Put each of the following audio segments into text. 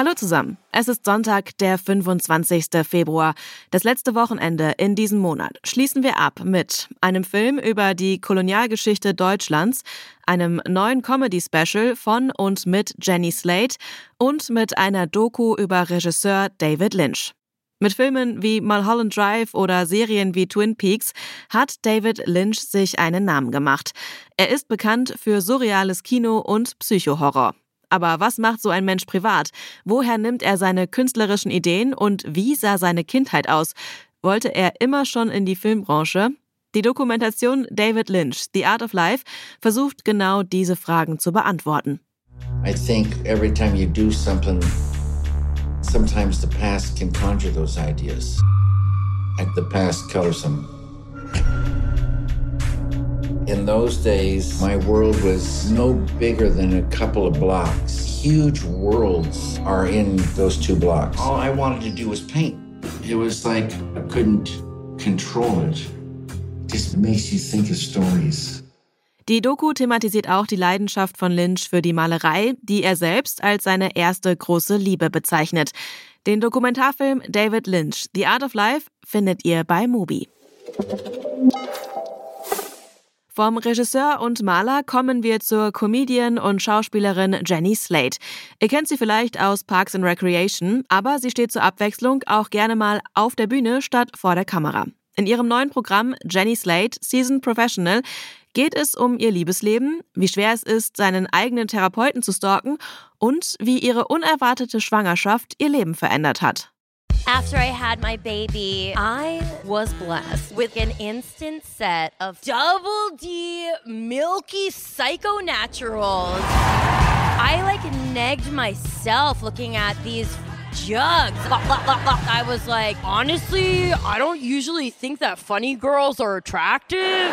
Hallo zusammen. Es ist Sonntag, der 25. Februar. Das letzte Wochenende in diesem Monat schließen wir ab mit einem Film über die Kolonialgeschichte Deutschlands, einem neuen Comedy-Special von und mit Jenny Slate und mit einer Doku über Regisseur David Lynch. Mit Filmen wie Mulholland Drive oder Serien wie Twin Peaks hat David Lynch sich einen Namen gemacht. Er ist bekannt für surreales Kino und Psychohorror. Aber was macht so ein Mensch privat? Woher nimmt er seine künstlerischen Ideen und wie sah seine Kindheit aus? Wollte er immer schon in die Filmbranche? Die Dokumentation David Lynch, The Art of Life, versucht genau diese Fragen zu beantworten. I think every time you do something, sometimes the past can conjure those ideas. Like the past colors them. In those days, my world was no bigger than a couple of blocks. Huge worlds are in those two blocks. All I wanted to do was paint. It was like I couldn't control it. It just makes you think of stories. Die Doku thematisiert auch die Leidenschaft von Lynch für die Malerei, die er selbst als seine erste große Liebe bezeichnet. Den Dokumentarfilm David Lynch, The Art of Life, findet ihr bei Mubi. Vom Regisseur und Maler kommen wir zur Comedian und Schauspielerin Jenny Slate. Ihr kennt sie vielleicht aus Parks and Recreation, aber sie steht zur Abwechslung auch gerne mal auf der Bühne statt vor der Kamera. In ihrem neuen Programm Jenny Slate Season Professional geht es um ihr Liebesleben, wie schwer es ist, seinen eigenen Therapeuten zu stalken und wie ihre unerwartete Schwangerschaft ihr Leben verändert hat. After I had my baby, I was blessed with an instant set of double D milky psycho naturals. I like negged myself looking at these jugs. I was like, honestly, I don't usually think that funny girls are attractive.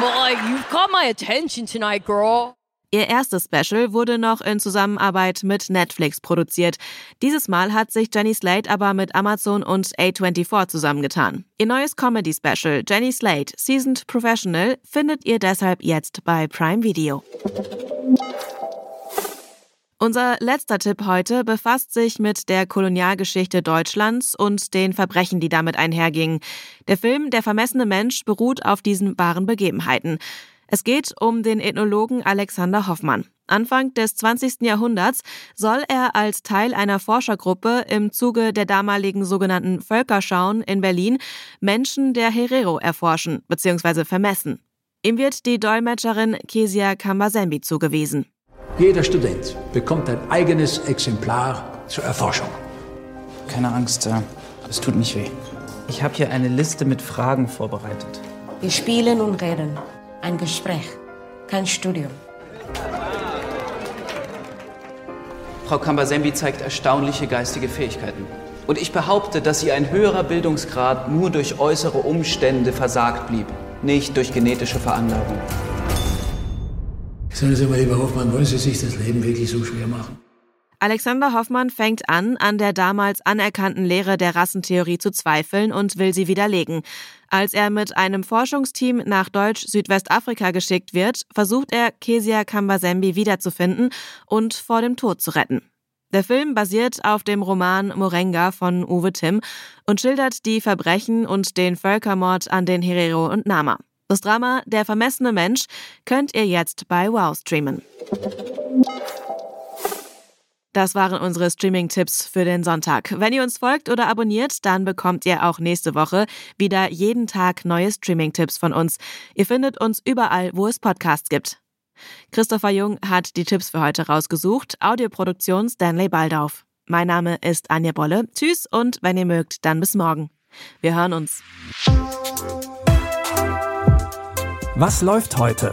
But like, you've caught my attention tonight, girl. Ihr erstes Special wurde noch in Zusammenarbeit mit Netflix produziert. Dieses Mal hat sich Jenny Slate aber mit Amazon und A24 zusammengetan. Ihr neues Comedy-Special Jenny Slate Seasoned Professional findet ihr deshalb jetzt bei Prime Video. Unser letzter Tipp heute befasst sich mit der Kolonialgeschichte Deutschlands und den Verbrechen, die damit einhergingen. Der Film Der vermessene Mensch beruht auf diesen wahren Begebenheiten. Es geht um den Ethnologen Alexander Hoffmann. Anfang des 20. Jahrhunderts soll er als Teil einer Forschergruppe im Zuge der damaligen sogenannten Völkerschauen in Berlin Menschen der Herero erforschen bzw. vermessen. Ihm wird die Dolmetscherin Kesia Kambasembi zugewiesen. Jeder Student bekommt ein eigenes Exemplar zur Erforschung. Keine Angst, es tut nicht weh. Ich habe hier eine Liste mit Fragen vorbereitet. Wir spielen und reden. Ein Gespräch, kein Studium. Frau Kambasembi zeigt erstaunliche geistige Fähigkeiten. Und ich behaupte, dass ihr ein höherer Bildungsgrad nur durch äußere Umstände versagt blieb, nicht durch genetische Veranlagung. Sagen Sie mal, lieber Hoffmann, wollen Sie sich das Leben wirklich so schwer machen? Alexander Hoffmann fängt an, an der damals anerkannten Lehre der Rassentheorie zu zweifeln und will sie widerlegen. Als er mit einem Forschungsteam nach Deutsch-Südwestafrika geschickt wird, versucht er, Kesia Kambasembi wiederzufinden und vor dem Tod zu retten. Der Film basiert auf dem Roman Morenga von Uwe Timm und schildert die Verbrechen und den Völkermord an den Herero und Nama. Das Drama Der vermessene Mensch könnt ihr jetzt bei Wow streamen. Das waren unsere Streaming-Tipps für den Sonntag. Wenn ihr uns folgt oder abonniert, dann bekommt ihr auch nächste Woche wieder jeden Tag neue Streaming-Tipps von uns. Ihr findet uns überall, wo es Podcasts gibt. Christopher Jung hat die Tipps für heute rausgesucht. Audioproduktion Stanley Baldauf. Mein Name ist Anja Bolle. Tschüss und wenn ihr mögt, dann bis morgen. Wir hören uns. Was läuft heute?